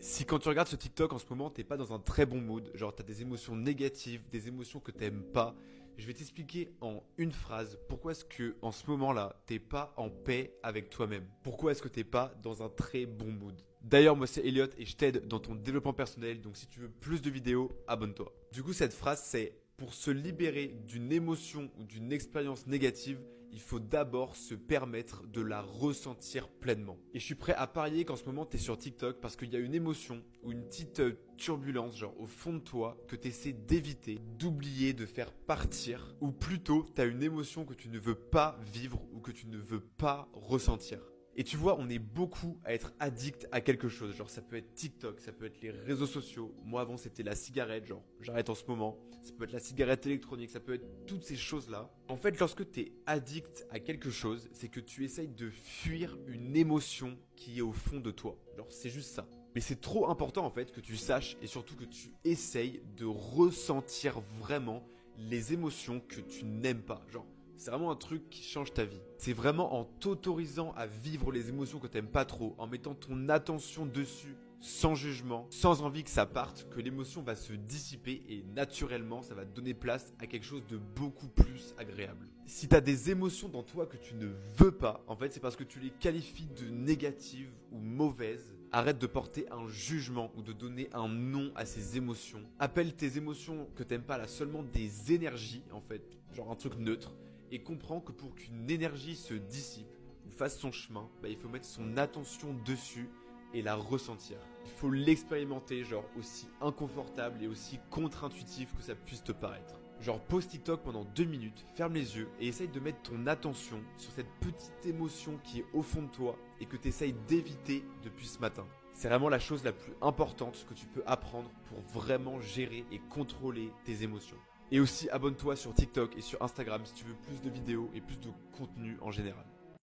Si quand tu regardes ce TikTok en ce moment, t'es pas dans un très bon mood, genre t'as des émotions négatives, des émotions que t'aimes pas, je vais t'expliquer en une phrase pourquoi est-ce que en ce moment-là, t'es pas en paix avec toi-même? Pourquoi est-ce que t'es pas dans un très bon mood? D'ailleurs, moi c'est Elliot et je t'aide dans ton développement personnel, donc si tu veux plus de vidéos, abonne-toi. Du coup, cette phrase c'est pour se libérer d'une émotion ou d'une expérience négative, il faut d'abord se permettre de la ressentir pleinement. Et je suis prêt à parier qu'en ce moment tu es sur TikTok parce qu'il y a une émotion ou une petite euh, turbulence au fond de toi que tu essaies d'éviter, d'oublier, de faire partir ou plutôt tu as une émotion que tu ne veux pas vivre ou que tu ne veux pas ressentir. Et tu vois, on est beaucoup à être addict à quelque chose. Genre, ça peut être TikTok, ça peut être les réseaux sociaux. Moi, avant, c'était la cigarette. Genre, j'arrête en ce moment. Ça peut être la cigarette électronique, ça peut être toutes ces choses-là. En fait, lorsque tu es addict à quelque chose, c'est que tu essayes de fuir une émotion qui est au fond de toi. Genre, c'est juste ça. Mais c'est trop important en fait que tu saches et surtout que tu essayes de ressentir vraiment les émotions que tu n'aimes pas. Genre, c'est vraiment un truc qui change ta vie. C'est vraiment en t'autorisant à vivre les émotions que t'aimes pas trop, en mettant ton attention dessus, sans jugement, sans envie que ça parte, que l'émotion va se dissiper et naturellement ça va donner place à quelque chose de beaucoup plus agréable. Si t'as des émotions dans toi que tu ne veux pas, en fait c'est parce que tu les qualifies de négatives ou mauvaises. Arrête de porter un jugement ou de donner un nom à ces émotions. Appelle tes émotions que t'aimes pas là seulement des énergies en fait, genre un truc neutre et comprends que pour qu'une énergie se dissipe ou fasse son chemin, bah, il faut mettre son attention dessus et la ressentir. Il faut l'expérimenter, genre aussi inconfortable et aussi contre-intuitif que ça puisse te paraître. Genre pose TikTok pendant deux minutes, ferme les yeux et essaye de mettre ton attention sur cette petite émotion qui est au fond de toi et que tu essayes d'éviter depuis ce matin. C'est vraiment la chose la plus importante que tu peux apprendre pour vraiment gérer et contrôler tes émotions. Et aussi abonne-toi sur TikTok et sur Instagram si tu veux plus de vidéos et plus de contenu en général.